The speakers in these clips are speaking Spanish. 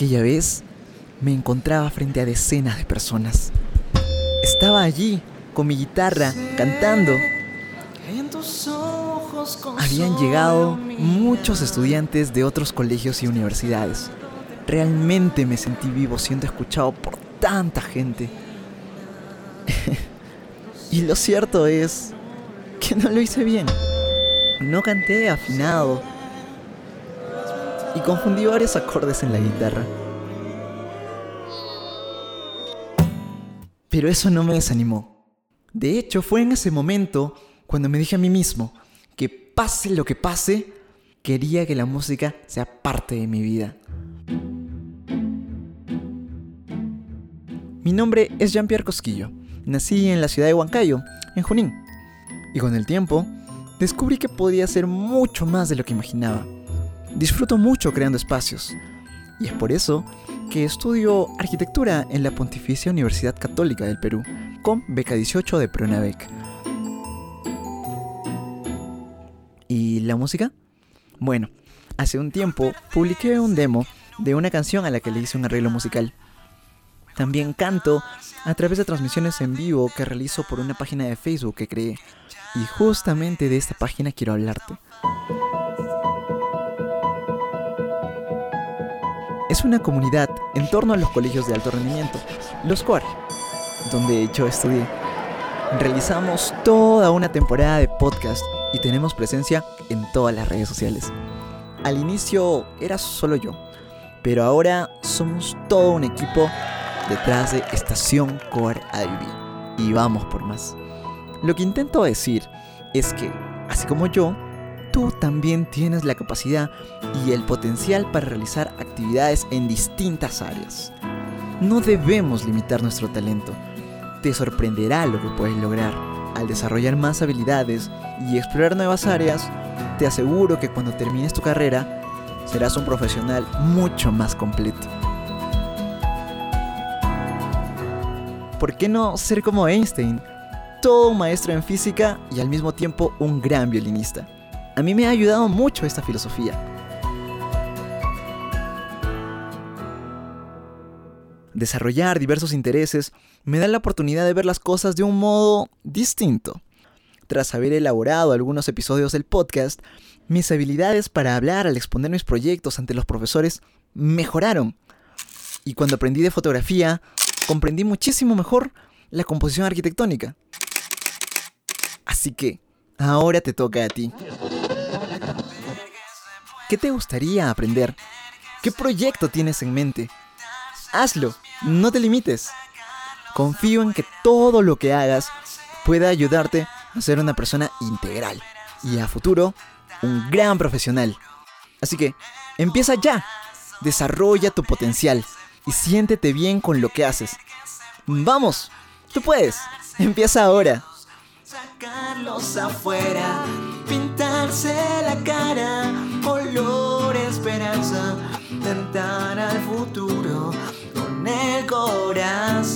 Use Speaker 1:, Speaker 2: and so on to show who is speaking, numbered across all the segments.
Speaker 1: Aquella vez me encontraba frente a decenas de personas. Estaba allí con mi guitarra cantando. Habían llegado muchos estudiantes de otros colegios y universidades. Realmente me sentí vivo siendo escuchado por tanta gente. y lo cierto es que no lo hice bien. No canté afinado y confundí varios acordes en la guitarra. Pero eso no me desanimó. De hecho, fue en ese momento cuando me dije a mí mismo que pase lo que pase, quería que la música sea parte de mi vida. Mi nombre es Jean-Pierre Cosquillo. Nací en la ciudad de Huancayo, en Junín. Y con el tiempo, descubrí que podía ser mucho más de lo que imaginaba. Disfruto mucho creando espacios. Y es por eso que estudio arquitectura en la Pontificia Universidad Católica del Perú, con beca 18 de Pronavec. ¿Y la música? Bueno, hace un tiempo publiqué un demo de una canción a la que le hice un arreglo musical. También canto a través de transmisiones en vivo que realizo por una página de Facebook que creé. Y justamente de esta página quiero hablarte. Es una comunidad en torno a los colegios de alto rendimiento, los COAR, donde yo estudié. Realizamos toda una temporada de podcast y tenemos presencia en todas las redes sociales. Al inicio era solo yo, pero ahora somos todo un equipo detrás de Estación Core IB y vamos por más. Lo que intento decir es que, así como yo, tú también tienes la capacidad y el potencial para realizar actividades en distintas áreas. No debemos limitar nuestro talento. Te sorprenderá lo que puedes lograr. Al desarrollar más habilidades y explorar nuevas áreas, te aseguro que cuando termines tu carrera, serás un profesional mucho más completo. ¿Por qué no ser como Einstein? Todo un maestro en física y al mismo tiempo un gran violinista. A mí me ha ayudado mucho esta filosofía. Desarrollar diversos intereses me da la oportunidad de ver las cosas de un modo distinto. Tras haber elaborado algunos episodios del podcast, mis habilidades para hablar al exponer mis proyectos ante los profesores mejoraron. Y cuando aprendí de fotografía, comprendí muchísimo mejor la composición arquitectónica. Así que, ahora te toca a ti. ¿Qué te gustaría aprender? ¿Qué proyecto tienes en mente? Hazlo, no te limites. Confío en que todo lo que hagas pueda ayudarte a ser una persona integral y a futuro un gran profesional. Así que, empieza ya. Desarrolla tu potencial y siéntete bien con lo que haces. Vamos, tú puedes. Empieza ahora. Sacarlos afuera, pintarse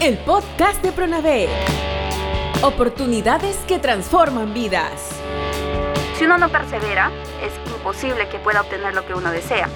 Speaker 2: el podcast de Pronave. Oportunidades que transforman vidas.
Speaker 3: Si uno no persevera, es imposible que pueda obtener lo que uno desea.